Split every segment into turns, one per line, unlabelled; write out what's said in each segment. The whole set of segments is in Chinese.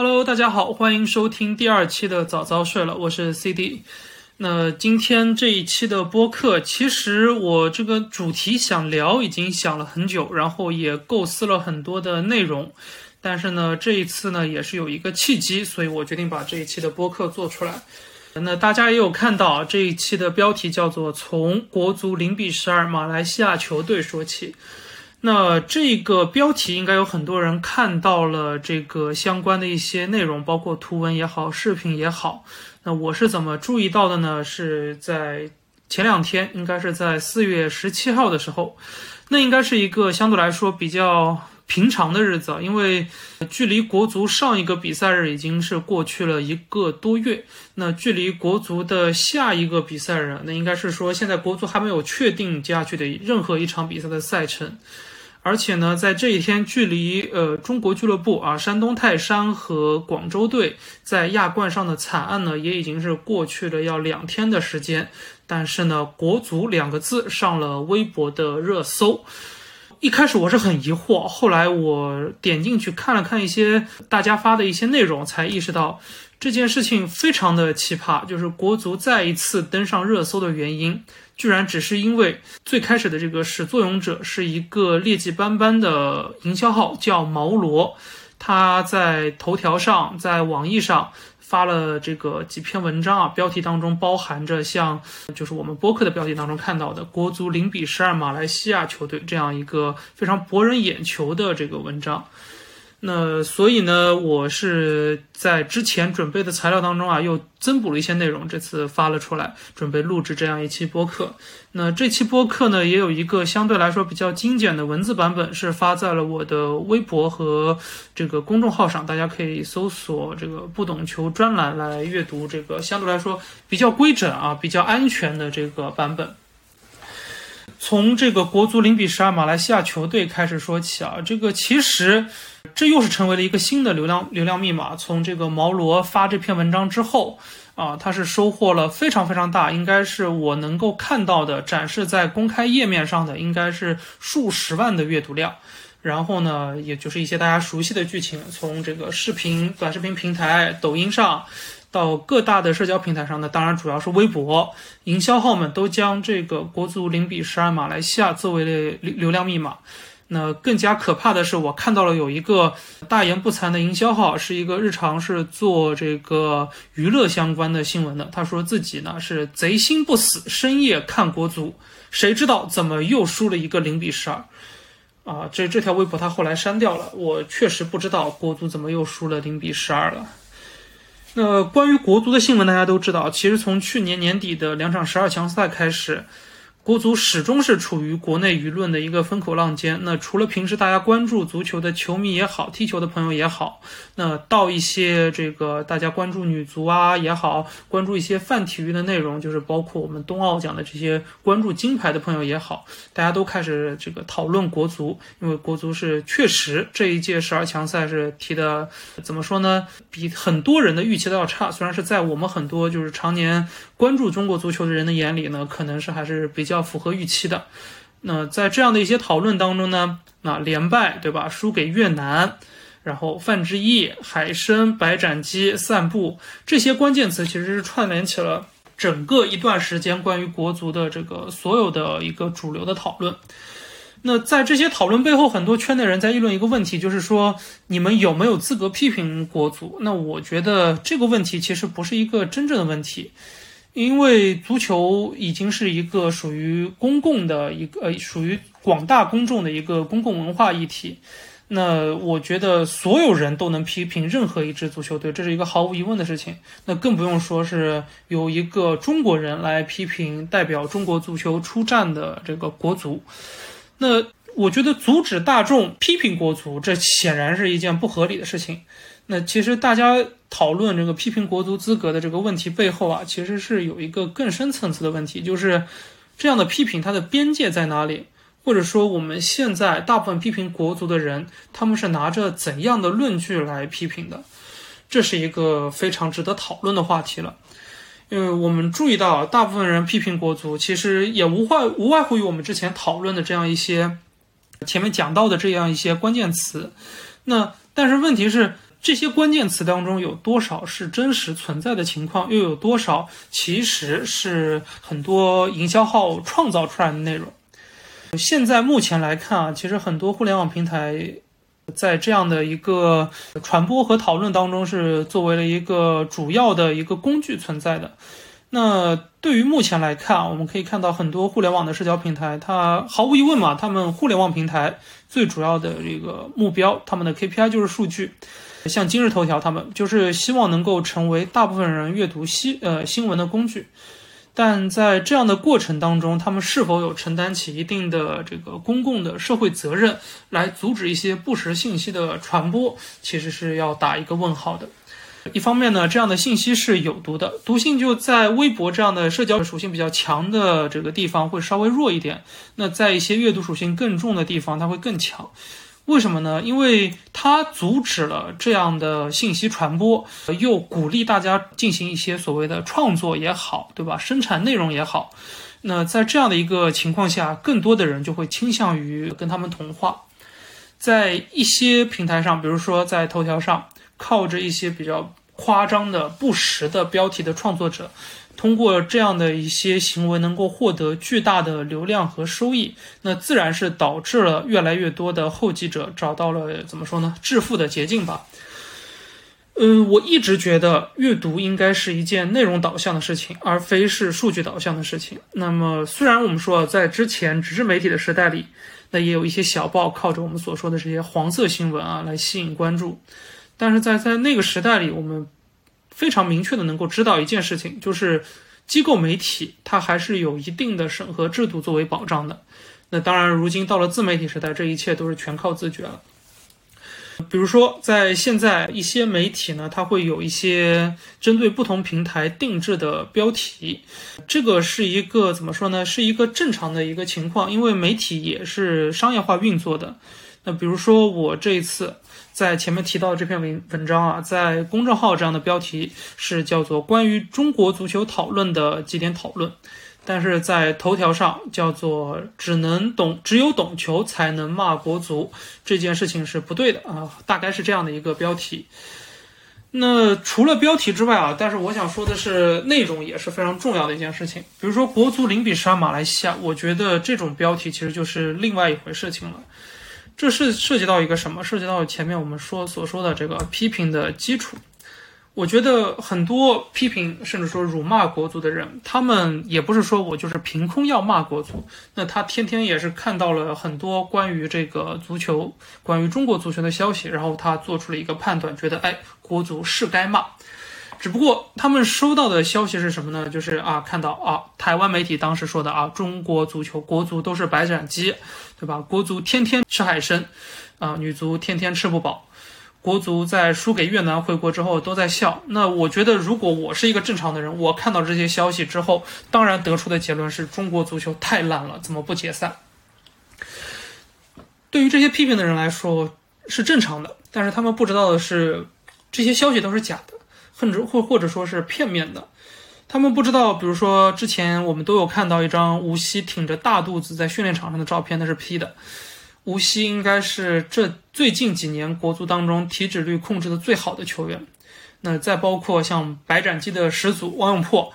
Hello，大家好，欢迎收听第二期的早早睡了，我是 CD。那今天这一期的播客，其实我这个主题想聊已经想了很久，然后也构思了很多的内容，但是呢，这一次呢也是有一个契机，所以我决定把这一期的播客做出来。那大家也有看到这一期的标题叫做“从国足零比十二马来西亚球队说起”。那这个标题应该有很多人看到了，这个相关的一些内容，包括图文也好，视频也好。那我是怎么注意到的呢？是在前两天，应该是在四月十七号的时候，那应该是一个相对来说比较平常的日子，因为距离国足上一个比赛日已经是过去了一个多月。那距离国足的下一个比赛日，那应该是说现在国足还没有确定接下去的任何一场比赛的赛程。而且呢，在这一天，距离呃中国俱乐部啊，山东泰山和广州队在亚冠上的惨案呢，也已经是过去了要两天的时间。但是呢，国足两个字上了微博的热搜。一开始我是很疑惑，后来我点进去看了看一些大家发的一些内容，才意识到这件事情非常的奇葩，就是国足再一次登上热搜的原因。居然只是因为最开始的这个始作俑者是一个劣迹斑斑的营销号，叫毛罗，他在头条上，在网易上发了这个几篇文章啊，标题当中包含着像就是我们播客的标题当中看到的“国足零比十二马来西亚球队”这样一个非常博人眼球的这个文章。那所以呢，我是在之前准备的材料当中啊，又增补了一些内容，这次发了出来，准备录制这样一期播客。那这期播客呢，也有一个相对来说比较精简的文字版本，是发在了我的微博和这个公众号上，大家可以搜索这个“不懂球”专栏来阅读这个相对来说比较规整啊、比较安全的这个版本。从这个国足零比十二马来西亚球队开始说起啊，这个其实。这又是成为了一个新的流量流量密码。从这个毛罗发这篇文章之后，啊，他是收获了非常非常大，应该是我能够看到的展示在公开页面上的，应该是数十万的阅读量。然后呢，也就是一些大家熟悉的剧情，从这个视频短视频平台抖音上，到各大的社交平台上呢，当然主要是微博，营销号们都将这个国足零比十二马来西亚作为了流流量密码。那更加可怕的是，我看到了有一个大言不惭的营销号，是一个日常是做这个娱乐相关的新闻的。他说自己呢是贼心不死，深夜看国足，谁知道怎么又输了一个零比十二？啊，这这条微博他后来删掉了。我确实不知道国足怎么又输了零比十二了。那关于国足的新闻，大家都知道，其实从去年年底的两场十二强赛开始。国足始终是处于国内舆论的一个风口浪尖。那除了平时大家关注足球的球迷也好，踢球的朋友也好，那到一些这个大家关注女足啊也好，关注一些泛体育的内容，就是包括我们冬奥奖的这些关注金牌的朋友也好，大家都开始这个讨论国足，因为国足是确实这一届十二强赛是踢的怎么说呢？比很多人的预期都要差。虽然是在我们很多就是常年关注中国足球的人的眼里呢，可能是还是比较。要符合预期的，那在这样的一些讨论当中呢，那连败对吧？输给越南，然后范志毅、海参、白斩鸡、散步这些关键词，其实是串联起了整个一段时间关于国足的这个所有的一个主流的讨论。那在这些讨论背后，很多圈内人在议论一个问题，就是说你们有没有资格批评国足？那我觉得这个问题其实不是一个真正的问题。因为足球已经是一个属于公共的一个呃，属于广大公众的一个公共文化议题。那我觉得所有人都能批评任何一支足球队，这是一个毫无疑问的事情。那更不用说是有一个中国人来批评代表中国足球出战的这个国足。那我觉得阻止大众批评国足，这显然是一件不合理的事情。那其实大家讨论这个批评国足资格的这个问题背后啊，其实是有一个更深层次的问题，就是这样的批评它的边界在哪里？或者说我们现在大部分批评国足的人，他们是拿着怎样的论据来批评的？这是一个非常值得讨论的话题了。因为我们注意到，大部分人批评国足，其实也无外无外乎于我们之前讨论的这样一些前面讲到的这样一些关键词。那但是问题是。这些关键词当中有多少是真实存在的情况，又有多少其实是很多营销号创造出来的内容？现在目前来看啊，其实很多互联网平台在这样的一个传播和讨论当中，是作为了一个主要的一个工具存在的。那对于目前来看，我们可以看到很多互联网的社交平台，它毫无疑问嘛，他们互联网平台最主要的这个目标，他们的 KPI 就是数据。像今日头条，他们就是希望能够成为大部分人阅读新呃新闻的工具。但在这样的过程当中，他们是否有承担起一定的这个公共的社会责任，来阻止一些不实信息的传播，其实是要打一个问号的。一方面呢，这样的信息是有毒的，毒性就在微博这样的社交属性比较强的这个地方会稍微弱一点，那在一些阅读属性更重的地方，它会更强。为什么呢？因为它阻止了这样的信息传播，又鼓励大家进行一些所谓的创作也好，对吧？生产内容也好，那在这样的一个情况下，更多的人就会倾向于跟他们同化。在一些平台上，比如说在头条上。靠着一些比较夸张的不实的标题的创作者，通过这样的一些行为能够获得巨大的流量和收益，那自然是导致了越来越多的后继者找到了怎么说呢致富的捷径吧。嗯，我一直觉得阅读应该是一件内容导向的事情，而非是数据导向的事情。那么，虽然我们说在之前纸质媒体的时代里，那也有一些小报靠着我们所说的这些黄色新闻啊来吸引关注。但是在在那个时代里，我们非常明确的能够知道一件事情，就是机构媒体它还是有一定的审核制度作为保障的。那当然，如今到了自媒体时代，这一切都是全靠自觉了。比如说，在现在一些媒体呢，它会有一些针对不同平台定制的标题，这个是一个怎么说呢？是一个正常的一个情况，因为媒体也是商业化运作的。那比如说我这一次。在前面提到的这篇文文章啊，在公众号这样的标题是叫做“关于中国足球讨论的几点讨论”，但是在头条上叫做“只能懂只有懂球才能骂国足”，这件事情是不对的啊，大概是这样的一个标题。那除了标题之外啊，但是我想说的是，内容也是非常重要的一件事情。比如说国足零比十二马来西亚，我觉得这种标题其实就是另外一回事情了。这是涉及到一个什么？涉及到前面我们说所说的这个批评的基础。我觉得很多批评甚至说辱骂国足的人，他们也不是说我就是凭空要骂国足，那他天天也是看到了很多关于这个足球、关于中国足球的消息，然后他做出了一个判断，觉得哎，国足是该骂。只不过他们收到的消息是什么呢？就是啊，看到啊，台湾媒体当时说的啊，中国足球国足都是白斩鸡，对吧？国足天天吃海参，啊，女足天天吃不饱，国足在输给越南回国之后都在笑。那我觉得，如果我是一个正常的人，我看到这些消息之后，当然得出的结论是中国足球太烂了，怎么不解散？对于这些批评的人来说是正常的，但是他们不知道的是，这些消息都是假的。甚至或或者说是片面的，他们不知道，比如说之前我们都有看到一张吴曦挺着大肚子在训练场上的照片，那是 P 的。吴曦应该是这最近几年国足当中体脂率控制的最好的球员。那再包括像白斩鸡的始祖汪永珀。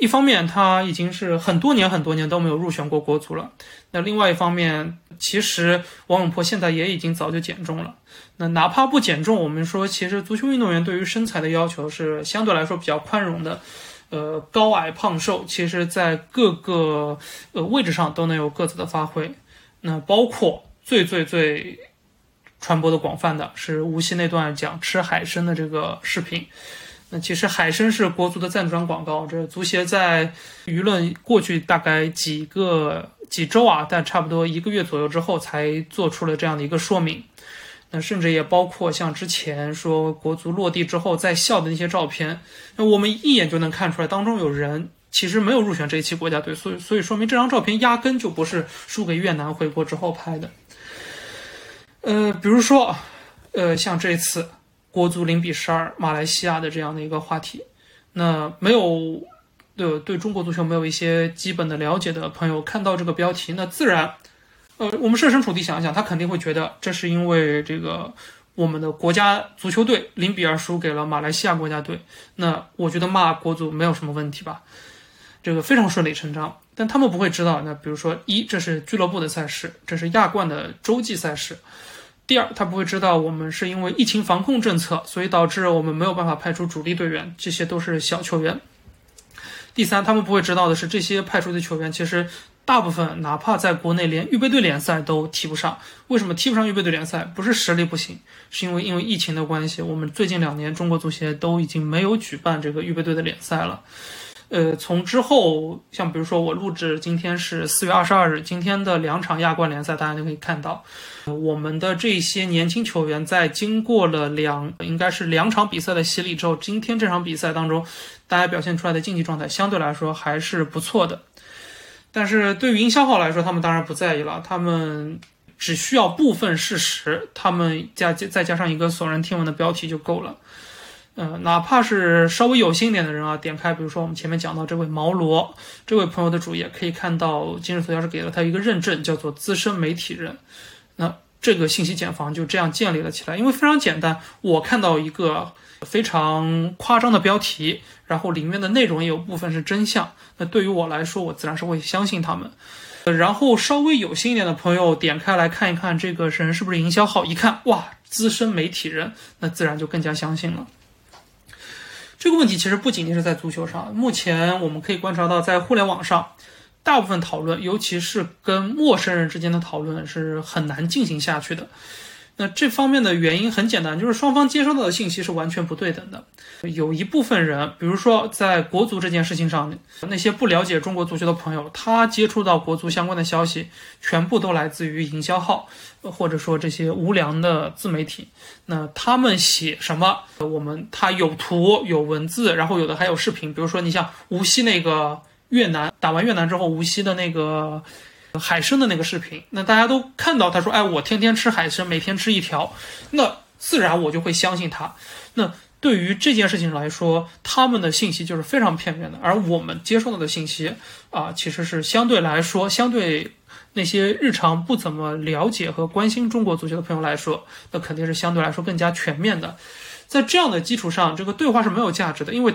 一方面，他已经是很多年很多年都没有入选过国足了。那另外一方面，其实王永珀现在也已经早就减重了。那哪怕不减重，我们说，其实足球运动员对于身材的要求是相对来说比较宽容的。呃，高矮胖瘦，其实在各个呃位置上都能有各自的发挥。那包括最最最传播的广泛的是无锡那段讲吃海参的这个视频。那其实海参是国足的赞助商广告，这足协在舆论过去大概几个几周啊，但差不多一个月左右之后才做出了这样的一个说明。那甚至也包括像之前说国足落地之后在笑的那些照片，那我们一眼就能看出来，当中有人其实没有入选这一期国家队，所以所以说明这张照片压根就不是输给越南回国之后拍的。呃，比如说，呃，像这次。国足零比十二马来西亚的这样的一个话题，那没有对对中国足球没有一些基本的了解的朋友看到这个标题，那自然，呃，我们设身处地想一想，他肯定会觉得这是因为这个我们的国家足球队零比二输给了马来西亚国家队，那我觉得骂国足没有什么问题吧，这个非常顺理成章。但他们不会知道，那比如说一，这是俱乐部的赛事，这是亚冠的洲际赛事；第二，他不会知道我们是因为疫情防控政策，所以导致我们没有办法派出主力队员，这些都是小球员；第三，他们不会知道的是，这些派出的球员其实。大部分哪怕在国内连预备队联赛都踢不上，为什么踢不上预备队联赛？不是实力不行，是因为因为疫情的关系，我们最近两年中国足协都已经没有举办这个预备队的联赛了。呃，从之后像比如说我录制今天是四月二十二日，今天的两场亚冠联赛，大家就可以看到，我们的这些年轻球员在经过了两应该是两场比赛的洗礼之后，今天这场比赛当中，大家表现出来的竞技状态相对来说还是不错的。但是对于营销号来说，他们当然不在意了，他们只需要部分事实，他们加再加上一个耸人听闻的标题就够了。呃，哪怕是稍微有心一点的人啊，点开比如说我们前面讲到这位毛罗这位朋友的主页，可以看到今日头条是给了他一个认证，叫做资深媒体人。那这个信息茧房就这样建立了起来，因为非常简单，我看到一个非常夸张的标题。然后里面的内容也有部分是真相，那对于我来说，我自然是会相信他们。然后稍微有心一点的朋友点开来看一看这个人是不是营销号，一看哇，资深媒体人，那自然就更加相信了。这个问题其实不仅仅是在足球上，目前我们可以观察到，在互联网上，大部分讨论，尤其是跟陌生人之间的讨论，是很难进行下去的。那这方面的原因很简单，就是双方接收到的信息是完全不对等的。有一部分人，比如说在国足这件事情上，那些不了解中国足球的朋友，他接触到国足相关的消息，全部都来自于营销号，或者说这些无良的自媒体。那他们写什么，我们他有图有文字，然后有的还有视频。比如说你像无锡那个越南打完越南之后，无锡的那个。海参的那个视频，那大家都看到，他说：“哎，我天天吃海参，每天吃一条。”那自然我就会相信他。那对于这件事情来说，他们的信息就是非常片面的，而我们接受到的信息啊，其实是相对来说，相对那些日常不怎么了解和关心中国足球的朋友来说，那肯定是相对来说更加全面的。在这样的基础上，这个对话是没有价值的，因为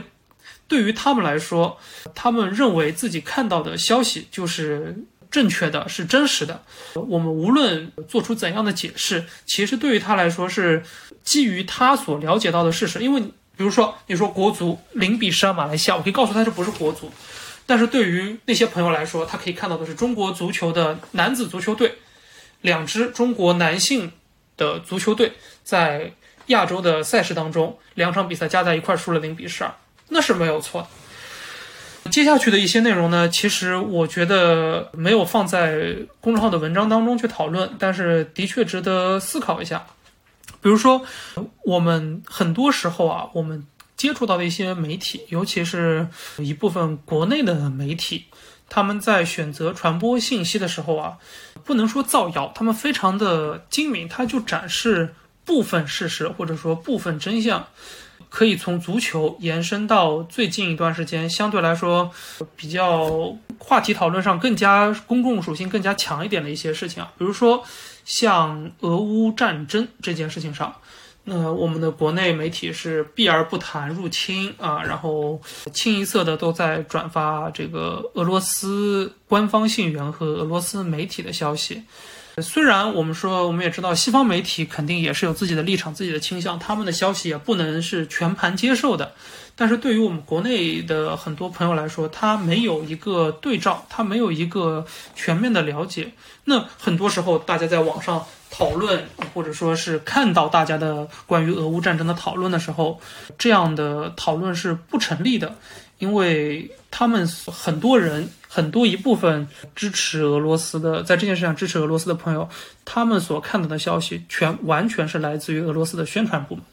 对于他们来说，他们认为自己看到的消息就是。正确的是真实的，我们无论做出怎样的解释，其实对于他来说是基于他所了解到的事实。因为，比如说你说国足零比十二马来西亚，我可以告诉他这不是国足，但是对于那些朋友来说，他可以看到的是中国足球的男子足球队，两支中国男性的足球队在亚洲的赛事当中，两场比赛加在一块输了零比十二，那是没有错的。接下去的一些内容呢，其实我觉得没有放在公众号的文章当中去讨论，但是的确值得思考一下。比如说，我们很多时候啊，我们接触到的一些媒体，尤其是一部分国内的媒体，他们在选择传播信息的时候啊，不能说造谣，他们非常的精明，他就展示部分事实或者说部分真相。可以从足球延伸到最近一段时间相对来说比较话题讨论上更加公共属性更加强一点的一些事情啊，比如说像俄乌战争这件事情上，那我们的国内媒体是避而不谈入侵啊，然后清一色的都在转发这个俄罗斯官方信源和俄罗斯媒体的消息。虽然我们说，我们也知道西方媒体肯定也是有自己的立场、自己的倾向，他们的消息也不能是全盘接受的。但是对于我们国内的很多朋友来说，他没有一个对照，他没有一个全面的了解。那很多时候，大家在网上讨论，或者说是看到大家的关于俄乌战争的讨论的时候，这样的讨论是不成立的，因为他们很多人。很多一部分支持俄罗斯的，在这件事上支持俄罗斯的朋友，他们所看到的消息，全完全是来自于俄罗斯的宣传部门。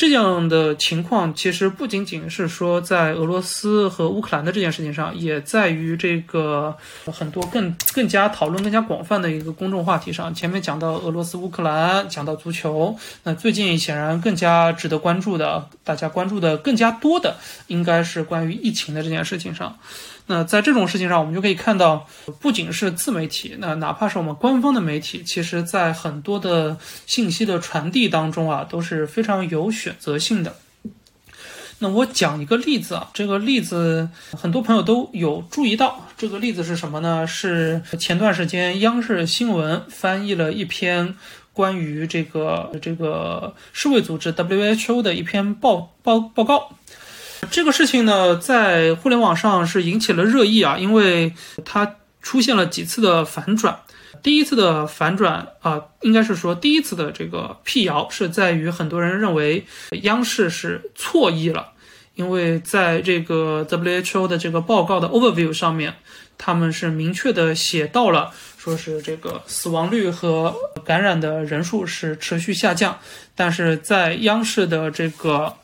这样的情况其实不仅仅是说在俄罗斯和乌克兰的这件事情上，也在于这个很多更更加讨论更加广泛的一个公众话题上。前面讲到俄罗斯、乌克兰，讲到足球，那最近显然更加值得关注的，大家关注的更加多的，应该是关于疫情的这件事情上。那在这种事情上，我们就可以看到，不仅是自媒体，那哪怕是我们官方的媒体，其实在很多的信息的传递当中啊，都是非常有选择性的。那我讲一个例子啊，这个例子很多朋友都有注意到。这个例子是什么呢？是前段时间央视新闻翻译了一篇关于这个这个世卫组织 WHO 的一篇报报报告。这个事情呢，在互联网上是引起了热议啊，因为它出现了几次的反转。第一次的反转啊，应该是说第一次的这个辟谣是在于很多人认为央视是错意了，因为在这个 WHO 的这个报告的 overview 上面，他们是明确的写到了，说是这个死亡率和感染的人数是持续下降，但是在央视的这个。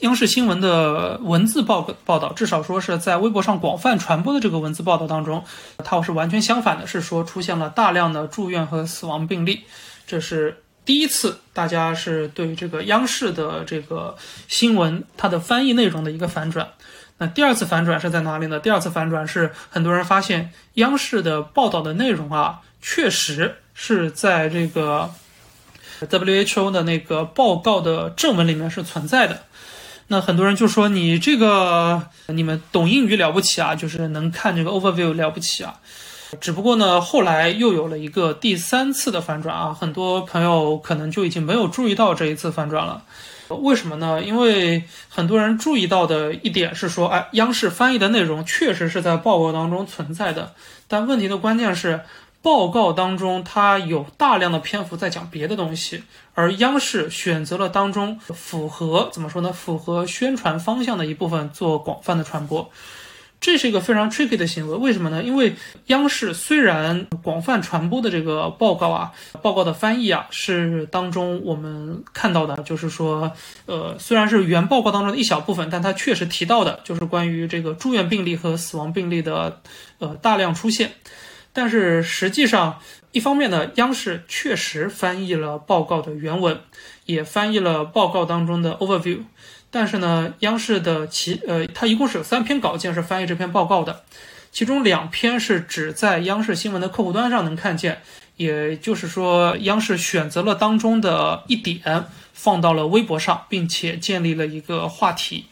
央视新闻的文字报报道，至少说是在微博上广泛传播的这个文字报道当中，它是完全相反的，是说出现了大量的住院和死亡病例，这是第一次大家是对这个央视的这个新闻它的翻译内容的一个反转。那第二次反转是在哪里呢？第二次反转是很多人发现央视的报道的内容啊，确实是在这个 WHO 的那个报告的正文里面是存在的。那很多人就说你这个你们懂英语了不起啊，就是能看这个 overview 了不起啊。只不过呢，后来又有了一个第三次的反转啊，很多朋友可能就已经没有注意到这一次反转了。为什么呢？因为很多人注意到的一点是说，哎，央视翻译的内容确实是在报告当中存在的，但问题的关键是。报告当中，它有大量的篇幅在讲别的东西，而央视选择了当中符合怎么说呢？符合宣传方向的一部分做广泛的传播，这是一个非常 tricky 的行为。为什么呢？因为央视虽然广泛传播的这个报告啊，报告的翻译啊，是当中我们看到的，就是说，呃，虽然是原报告当中的一小部分，但它确实提到的就是关于这个住院病例和死亡病例的呃大量出现。但是实际上，一方面呢，央视确实翻译了报告的原文，也翻译了报告当中的 overview。但是呢，央视的其呃，它一共是有三篇稿件是翻译这篇报告的，其中两篇是只在央视新闻的客户端上能看见，也就是说，央视选择了当中的一点放到了微博上，并且建立了一个话题。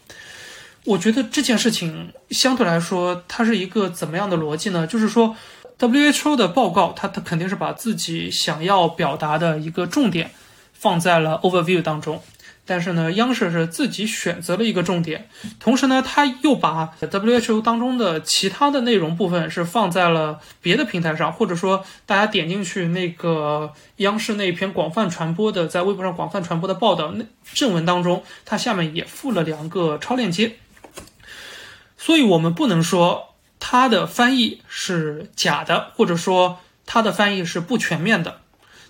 我觉得这件事情相对来说，它是一个怎么样的逻辑呢？就是说。WHO 的报告，它它肯定是把自己想要表达的一个重点放在了 overview 当中，但是呢，央视是自己选择了一个重点，同时呢，他又把 WHO 当中的其他的内容部分是放在了别的平台上，或者说大家点进去那个央视那篇广泛传播的在微博上广泛传播的报道那正文当中，它下面也附了两个超链接，所以我们不能说。它的翻译是假的，或者说它的翻译是不全面的，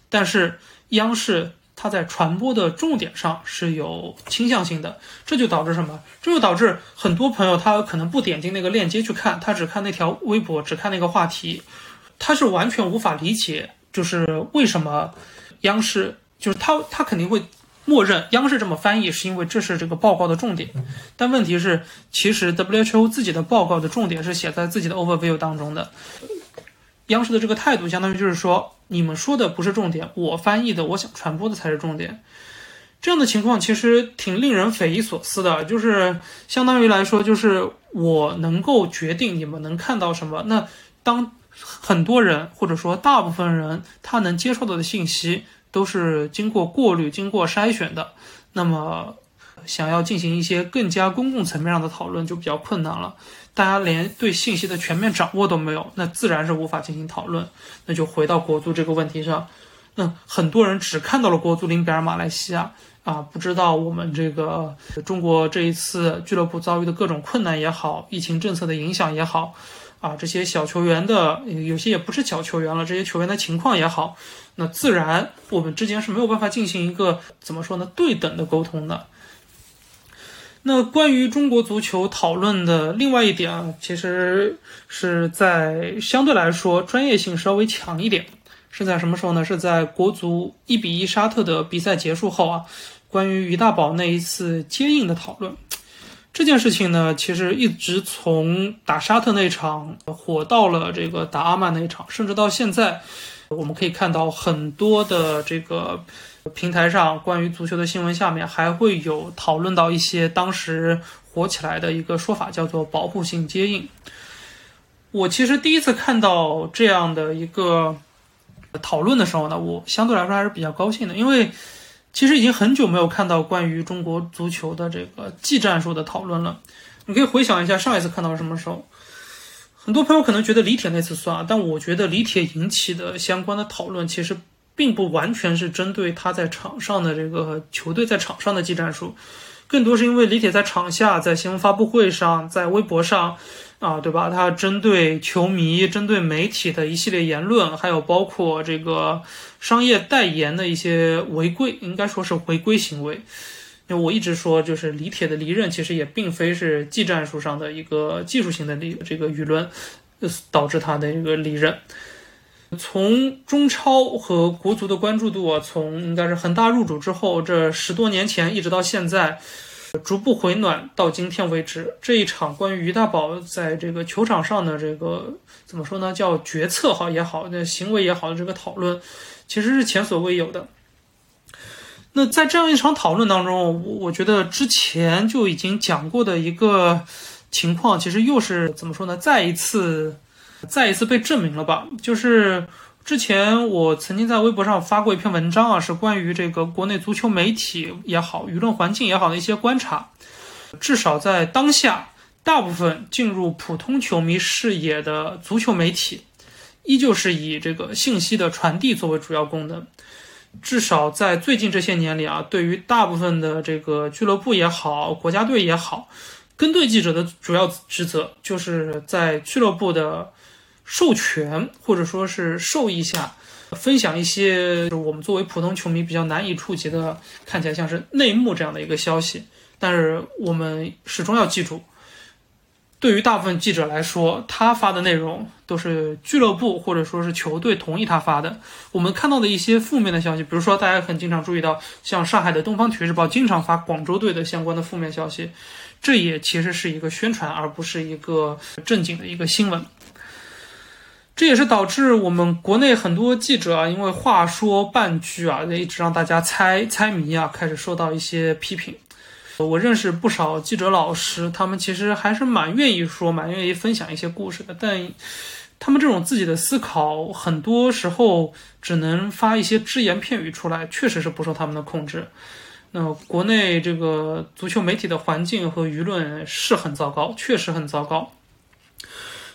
但是央视它在传播的重点上是有倾向性的，这就导致什么？这就导致很多朋友他可能不点进那个链接去看，他只看那条微博，只看那个话题，他是完全无法理解，就是为什么央视就是他他肯定会。默认央视这么翻译，是因为这是这个报告的重点。但问题是，其实 WHO 自己的报告的重点是写在自己的 overview 当中的。央视的这个态度，相当于就是说，你们说的不是重点，我翻译的，我想传播的才是重点。这样的情况其实挺令人匪夷所思的，就是相当于来说，就是我能够决定你们能看到什么。那当很多人或者说大部分人他能接受到的信息。都是经过过滤、经过筛选的，那么想要进行一些更加公共层面上的讨论就比较困难了。大家连对信息的全面掌握都没有，那自然是无法进行讨论。那就回到国足这个问题上，那很多人只看到了国足零比二马来西亚啊，不知道我们这个中国这一次俱乐部遭遇的各种困难也好，疫情政策的影响也好。啊，这些小球员的有些也不是小球员了，这些球员的情况也好，那自然我们之间是没有办法进行一个怎么说呢对等的沟通的。那关于中国足球讨论的另外一点啊，其实是在相对来说专业性稍微强一点，是在什么时候呢？是在国足一比一沙特的比赛结束后啊，关于于大宝那一次接应的讨论。这件事情呢，其实一直从打沙特那场火到了这个打阿曼那场，甚至到现在，我们可以看到很多的这个平台上关于足球的新闻下面还会有讨论到一些当时火起来的一个说法，叫做保护性接应。我其实第一次看到这样的一个讨论的时候呢，我相对来说还是比较高兴的，因为。其实已经很久没有看到关于中国足球的这个技战术的讨论了。你可以回想一下上一次看到什么时候？很多朋友可能觉得李铁那次算，但我觉得李铁引起的相关的讨论，其实并不完全是针对他在场上的这个球队在场上的技战术，更多是因为李铁在场下，在新闻发布会上，在微博上。啊，对吧？他针对球迷、针对媒体的一系列言论，还有包括这个商业代言的一些违规，应该说是违规行为。因为我一直说，就是李铁的离任，其实也并非是技战术上的一个技术性的离这个舆论导致他的一个离任。从中超和国足的关注度啊，从应该是恒大入主之后，这十多年前一直到现在。逐步回暖到今天为止，这一场关于于大宝在这个球场上的这个怎么说呢？叫决策好也好，那行为也好的这个讨论，其实是前所未有的。那在这样一场讨论当中，我我觉得之前就已经讲过的一个情况，其实又是怎么说呢？再一次，再一次被证明了吧？就是。之前我曾经在微博上发过一篇文章啊，是关于这个国内足球媒体也好、舆论环境也好的一些观察。至少在当下，大部分进入普通球迷视野的足球媒体，依旧是以这个信息的传递作为主要功能。至少在最近这些年里啊，对于大部分的这个俱乐部也好、国家队也好，跟队记者的主要职责就是在俱乐部的。授权或者说是授意下，分享一些就我们作为普通球迷比较难以触及的，看起来像是内幕这样的一个消息。但是我们始终要记住，对于大部分记者来说，他发的内容都是俱乐部或者说是球队同意他发的。我们看到的一些负面的消息，比如说大家很经常注意到，像上海的东方体育日报经常发广州队的相关的负面消息，这也其实是一个宣传，而不是一个正经的一个新闻。这也是导致我们国内很多记者啊，因为话说半句啊，一直让大家猜猜谜啊，开始受到一些批评。我认识不少记者老师，他们其实还是蛮愿意说、蛮愿意分享一些故事的，但他们这种自己的思考，很多时候只能发一些只言片语出来，确实是不受他们的控制。那国内这个足球媒体的环境和舆论是很糟糕，确实很糟糕。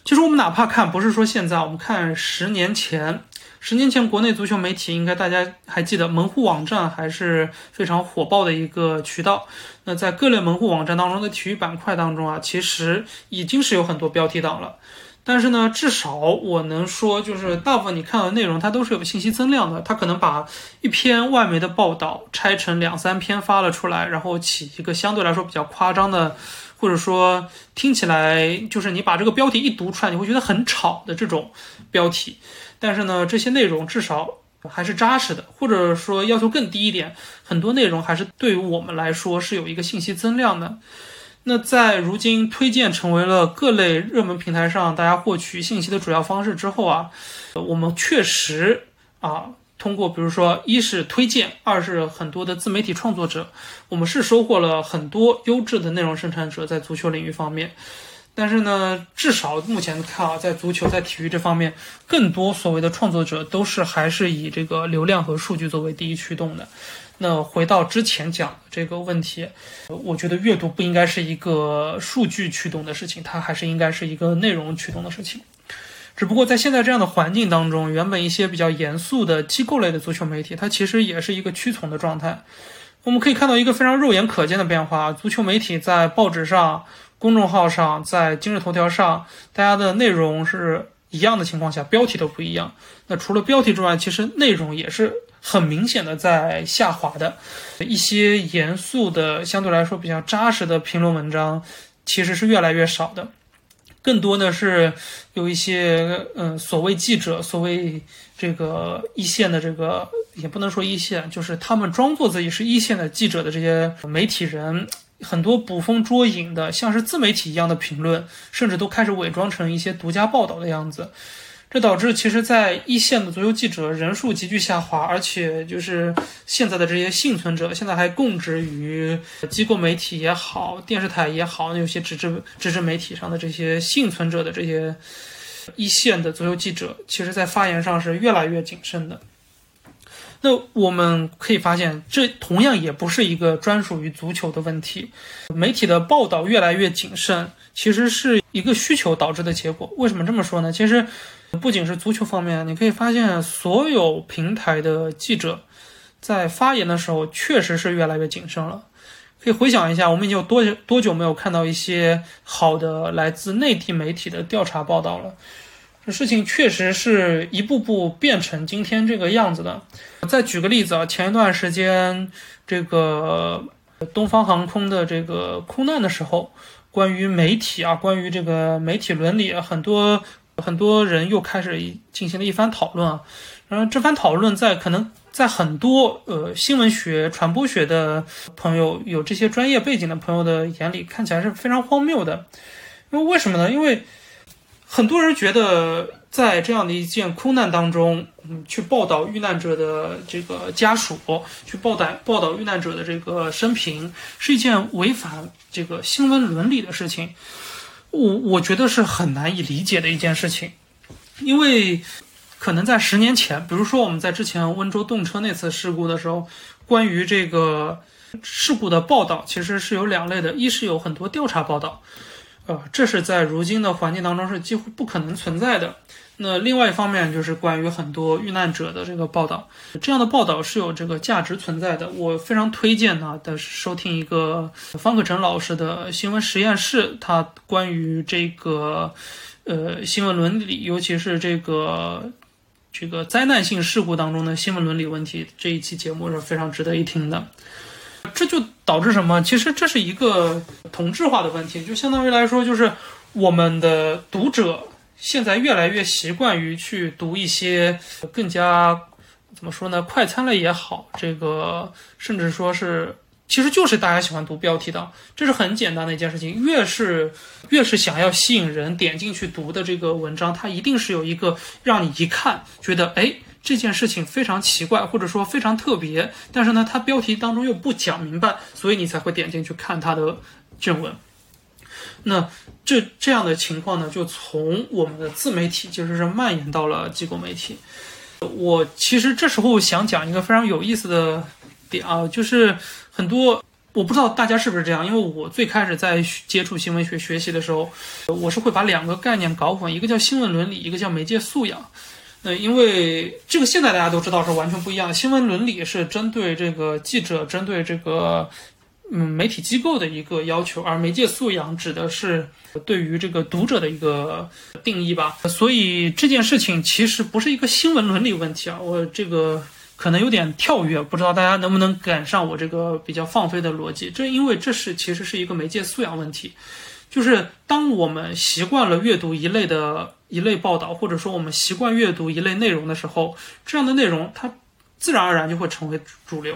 其实我们哪怕看，不是说现在，我们看十年前，十年前国内足球媒体，应该大家还记得，门户网站还是非常火爆的一个渠道。那在各类门户网站当中的体育板块当中啊，其实已经是有很多标题党了。但是呢，至少我能说，就是大部分你看到的内容，它都是有信息增量的。它可能把一篇外媒的报道拆成两三篇发了出来，然后起一个相对来说比较夸张的。或者说听起来就是你把这个标题一读出来，你会觉得很吵的这种标题，但是呢，这些内容至少还是扎实的，或者说要求更低一点，很多内容还是对于我们来说是有一个信息增量的。那在如今推荐成为了各类热门平台上大家获取信息的主要方式之后啊，我们确实啊。通过，比如说，一是推荐，二是很多的自媒体创作者，我们是收获了很多优质的内容生产者在足球领域方面。但是呢，至少目前看啊，在足球在体育这方面，更多所谓的创作者都是还是以这个流量和数据作为第一驱动的。那回到之前讲的这个问题，我觉得阅读不应该是一个数据驱动的事情，它还是应该是一个内容驱动的事情。只不过在现在这样的环境当中，原本一些比较严肃的机构类的足球媒体，它其实也是一个屈从的状态。我们可以看到一个非常肉眼可见的变化：足球媒体在报纸上、公众号上、在今日头条上，大家的内容是一样的情况下，标题都不一样。那除了标题之外，其实内容也是很明显的在下滑的。一些严肃的、相对来说比较扎实的评论文章，其实是越来越少的。更多的是有一些嗯，所谓记者，所谓这个一线的这个，也不能说一线，就是他们装作自己是一线的记者的这些媒体人，很多捕风捉影的，像是自媒体一样的评论，甚至都开始伪装成一些独家报道的样子。这导致其实，在一线的足球记者人数急剧下滑，而且就是现在的这些幸存者，现在还供职于机构媒体也好，电视台也好，有些纸质纸质媒体上的这些幸存者的这些一线的足球记者，其实在发言上是越来越谨慎的。那我们可以发现，这同样也不是一个专属于足球的问题。媒体的报道越来越谨慎，其实是一个需求导致的结果。为什么这么说呢？其实不仅是足球方面，你可以发现，所有平台的记者在发言的时候，确实是越来越谨慎了。可以回想一下，我们已经有多久多久没有看到一些好的来自内地媒体的调查报道了？这事情确实是一步步变成今天这个样子的。再举个例子啊，前一段时间这个东方航空的这个空难的时候，关于媒体啊，关于这个媒体伦理，很多很多人又开始进行了一番讨论啊。然后这番讨论在可能在很多呃新闻学、传播学的朋友有这些专业背景的朋友的眼里，看起来是非常荒谬的。因为为什么呢？因为很多人觉得，在这样的一件空难当中，嗯，去报道遇难者的这个家属，去报道报道遇难者的这个生平，是一件违反这个新闻伦理的事情。我我觉得是很难以理解的一件事情，因为可能在十年前，比如说我们在之前温州动车那次事故的时候，关于这个事故的报道其实是有两类的，一是有很多调查报道。呃，这是在如今的环境当中是几乎不可能存在的。那另外一方面就是关于很多遇难者的这个报道，这样的报道是有这个价值存在的。我非常推荐呢的收听一个方可成老师的新闻实验室，他关于这个呃新闻伦理，尤其是这个这个灾难性事故当中的新闻伦理问题这一期节目是非常值得一听的。这就导致什么？其实这是一个同质化的问题，就相当于来说，就是我们的读者现在越来越习惯于去读一些更加怎么说呢，快餐类也好，这个甚至说是，其实就是大家喜欢读标题党，这是很简单的一件事情。越是越是想要吸引人点进去读的这个文章，它一定是有一个让你一看觉得哎。这件事情非常奇怪，或者说非常特别，但是呢，它标题当中又不讲明白，所以你才会点进去看它的正文。那这这样的情况呢，就从我们的自媒体其实是蔓延到了机构媒体。我其实这时候想讲一个非常有意思的点啊，就是很多我不知道大家是不是这样，因为我最开始在接触新闻学学习的时候，我是会把两个概念搞混，一个叫新闻伦理，一个叫媒介素养。那因为这个现在大家都知道是完全不一样。新闻伦理是针对这个记者、针对这个嗯媒体机构的一个要求，而媒介素养指的是对于这个读者的一个定义吧。所以这件事情其实不是一个新闻伦理问题啊，我这个可能有点跳跃，不知道大家能不能赶上我这个比较放飞的逻辑。这因为这是其实是一个媒介素养问题，就是当我们习惯了阅读一类的。一类报道，或者说我们习惯阅读一类内容的时候，这样的内容它自然而然就会成为主流。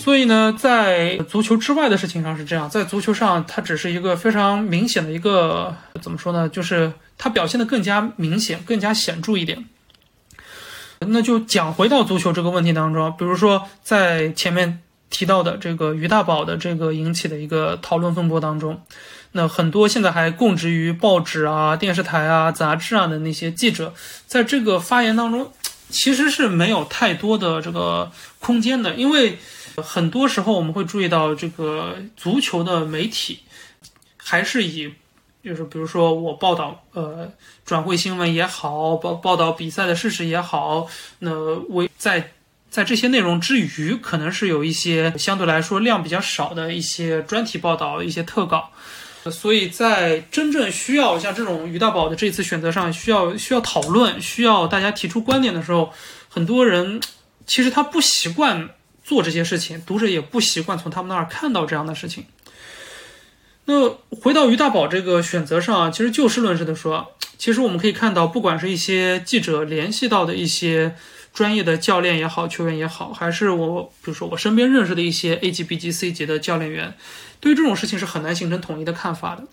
所以呢，在足球之外的事情上是这样，在足球上它只是一个非常明显的一个怎么说呢？就是它表现的更加明显、更加显著一点。那就讲回到足球这个问题当中，比如说在前面提到的这个于大宝的这个引起的一个讨论风波当中。那很多现在还供职于报纸啊、电视台啊、杂志啊的那些记者，在这个发言当中，其实是没有太多的这个空间的，因为很多时候我们会注意到，这个足球的媒体还是以，就是比如说我报道呃转会新闻也好，报报道比赛的事实也好，那为在在这些内容之余，可能是有一些相对来说量比较少的一些专题报道、一些特稿。所以在真正需要像这种于大宝的这次选择上，需要需要讨论，需要大家提出观点的时候，很多人其实他不习惯做这些事情，读者也不习惯从他们那儿看到这样的事情。那回到于大宝这个选择上，其实就事论事的说，其实我们可以看到，不管是一些记者联系到的一些专业的教练也好，球员也好，还是我比如说我身边认识的一些 A 级、B 级、C 级的教练员，对于这种事情是很难形成统一的看法的。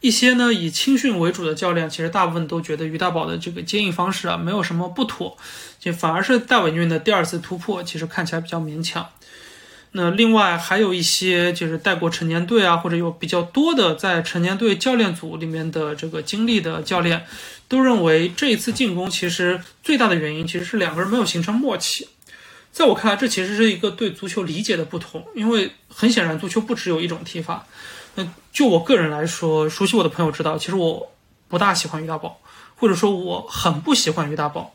一些呢以青训为主的教练，其实大部分都觉得于大宝的这个接应方式啊没有什么不妥，就反而是戴伟俊的第二次突破，其实看起来比较勉强。那另外还有一些就是带过成年队啊，或者有比较多的在成年队教练组里面的这个经历的教练，都认为这一次进攻其实最大的原因其实是两个人没有形成默契。在我看来，这其实是一个对足球理解的不同，因为很显然足球不只有一种踢法。那就我个人来说，熟悉我的朋友知道，其实我不大喜欢于大宝，或者说我很不喜欢于大宝。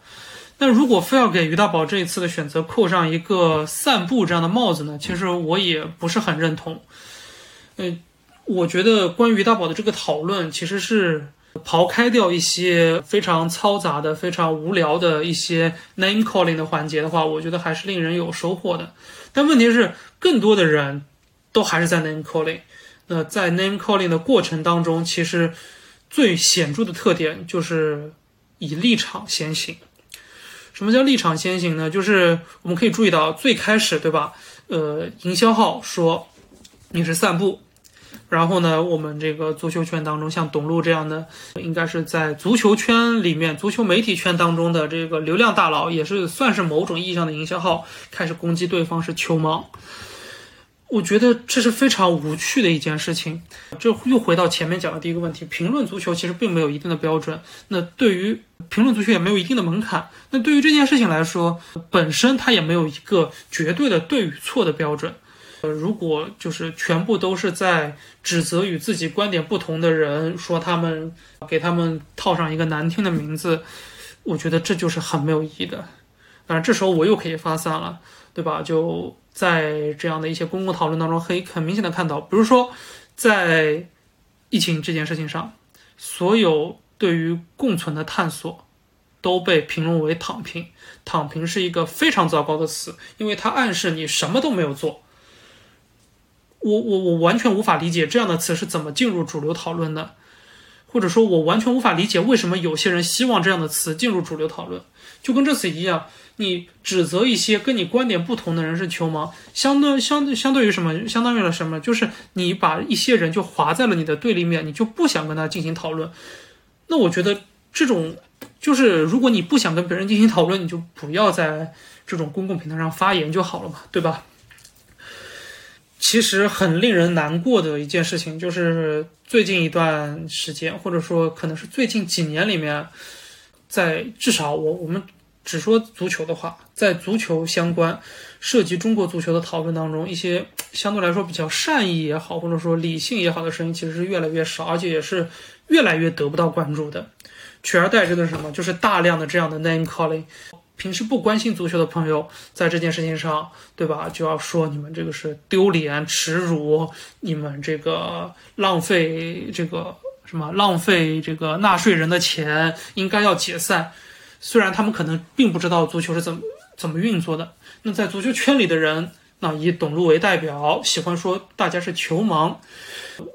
那如果非要给于大宝这一次的选择扣上一个散步这样的帽子呢？其实我也不是很认同。呃，我觉得关于于大宝的这个讨论，其实是刨开掉一些非常嘈杂的、非常无聊的一些 name calling 的环节的话，我觉得还是令人有收获的。但问题是，更多的人都还是在 name calling。那在 name calling 的过程当中，其实最显著的特点就是以立场先行。什么叫立场先行呢？就是我们可以注意到，最开始对吧？呃，营销号说你是散步，然后呢，我们这个足球圈当中，像董路这样的，应该是在足球圈里面、足球媒体圈当中的这个流量大佬，也是算是某种意义上的营销号，开始攻击对方是球盲。我觉得这是非常无趣的一件事情，这又回到前面讲的第一个问题：评论足球其实并没有一定的标准，那对于评论足球也没有一定的门槛。那对于这件事情来说，本身它也没有一个绝对的对与错的标准。呃，如果就是全部都是在指责与自己观点不同的人，说他们给他们套上一个难听的名字，我觉得这就是很没有意义的。当然，这时候我又可以发散了，对吧？就。在这样的一些公共讨论当中，可以很明显的看到，比如说，在疫情这件事情上，所有对于共存的探索都被评论为“躺平”。躺平是一个非常糟糕的词，因为它暗示你什么都没有做。我我我完全无法理解这样的词是怎么进入主流讨论的，或者说，我完全无法理解为什么有些人希望这样的词进入主流讨论，就跟这次一样。你指责一些跟你观点不同的人是球盲，相对相对相对于什么？相当于了什么？就是你把一些人就划在了你的对立面，你就不想跟他进行讨论。那我觉得这种就是，如果你不想跟别人进行讨论，你就不要在这种公共平台上发言就好了嘛，对吧？其实很令人难过的一件事情，就是最近一段时间，或者说可能是最近几年里面，在至少我我们。只说足球的话，在足球相关涉及中国足球的讨论当中，一些相对来说比较善意也好，或者说理性也好的声音，其实是越来越少，而且也是越来越得不到关注的。取而代之的是什么？就是大量的这样的 name calling。平时不关心足球的朋友，在这件事情上，对吧？就要说你们这个是丢脸、耻辱，你们这个浪费这个什么浪费这个纳税人的钱，应该要解散。虽然他们可能并不知道足球是怎么怎么运作的，那在足球圈里的人，那以董路为代表，喜欢说大家是球盲。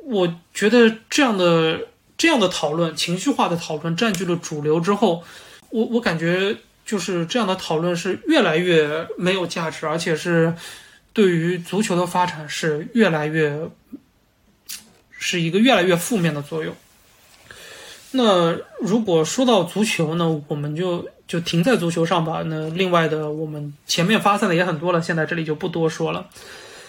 我觉得这样的这样的讨论，情绪化的讨论占据了主流之后，我我感觉就是这样的讨论是越来越没有价值，而且是对于足球的发展是越来越是一个越来越负面的作用。那如果说到足球呢，我们就就停在足球上吧。那另外的，我们前面发散的也很多了，现在这里就不多说了。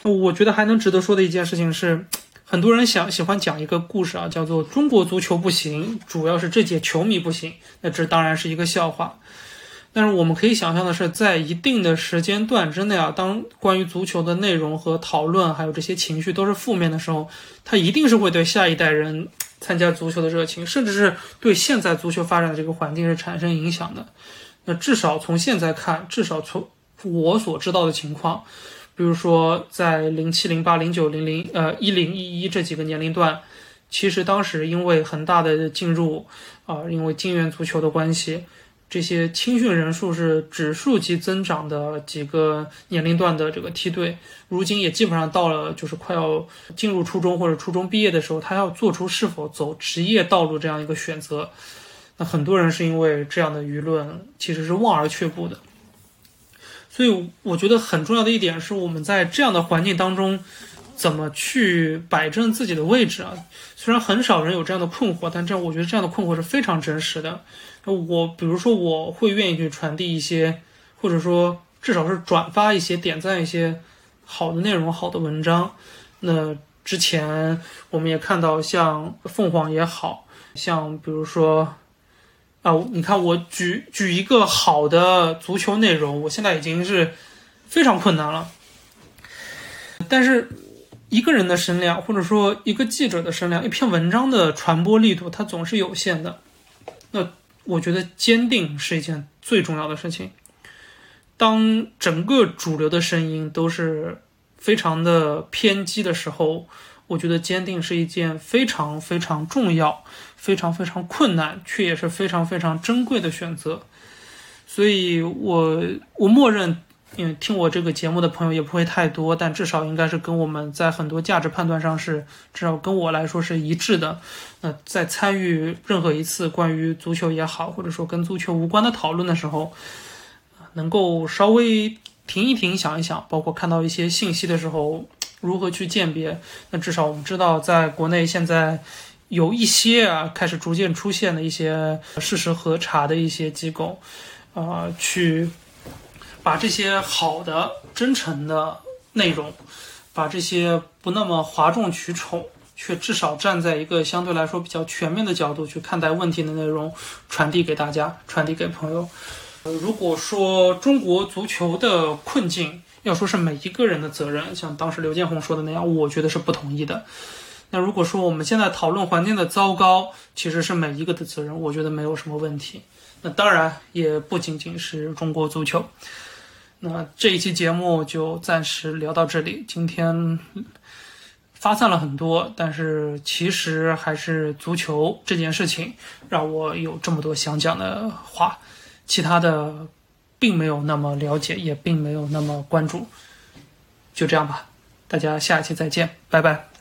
我觉得还能值得说的一件事情是，很多人想喜欢讲一个故事啊，叫做中国足球不行，主要是这届球迷不行。那这当然是一个笑话。但是我们可以想象的是，在一定的时间段之内啊，当关于足球的内容和讨论，还有这些情绪都是负面的时候，它一定是会对下一代人。参加足球的热情，甚至是对现在足球发展的这个环境是产生影响的。那至少从现在看，至少从我所知道的情况，比如说在零七、零八、零九、零零呃一零一一这几个年龄段，其实当时因为很大的进入啊，因为金元足球的关系。这些青训人数是指数级增长的几个年龄段的这个梯队，如今也基本上到了就是快要进入初中或者初中毕业的时候，他要做出是否走职业道路这样一个选择。那很多人是因为这样的舆论其实是望而却步的。所以我觉得很重要的一点是，我们在这样的环境当中，怎么去摆正自己的位置啊？虽然很少人有这样的困惑，但这样我觉得这样的困惑是非常真实的。我比如说，我会愿意去传递一些，或者说至少是转发一些、点赞一些好的内容、好的文章。那之前我们也看到，像凤凰也好像，比如说。啊，你看，我举举一个好的足球内容，我现在已经是非常困难了。但是一个人的声量，或者说一个记者的声量，一篇文章的传播力度，它总是有限的。那我觉得坚定是一件最重要的事情。当整个主流的声音都是非常的偏激的时候。我觉得坚定是一件非常非常重要、非常非常困难，却也是非常非常珍贵的选择。所以，我我默认，因为听我这个节目的朋友也不会太多，但至少应该是跟我们在很多价值判断上是，至少跟我来说是一致的。那在参与任何一次关于足球也好，或者说跟足球无关的讨论的时候，能够稍微停一停、想一想，包括看到一些信息的时候。如何去鉴别？那至少我们知道，在国内现在有一些啊，开始逐渐出现的一些事实核查的一些机构，啊，去把这些好的、真诚的内容，把这些不那么哗众取宠，却至少站在一个相对来说比较全面的角度去看待问题的内容，传递给大家，传递给朋友。呃，如果说中国足球的困境，要说是每一个人的责任，像当时刘建宏说的那样，我觉得是不同意的。那如果说我们现在讨论环境的糟糕，其实是每一个的责任，我觉得没有什么问题。那当然也不仅仅是中国足球。那这一期节目就暂时聊到这里。今天发散了很多，但是其实还是足球这件事情让我有这么多想讲的话，其他的。并没有那么了解，也并没有那么关注，就这样吧，大家下一期再见，拜拜。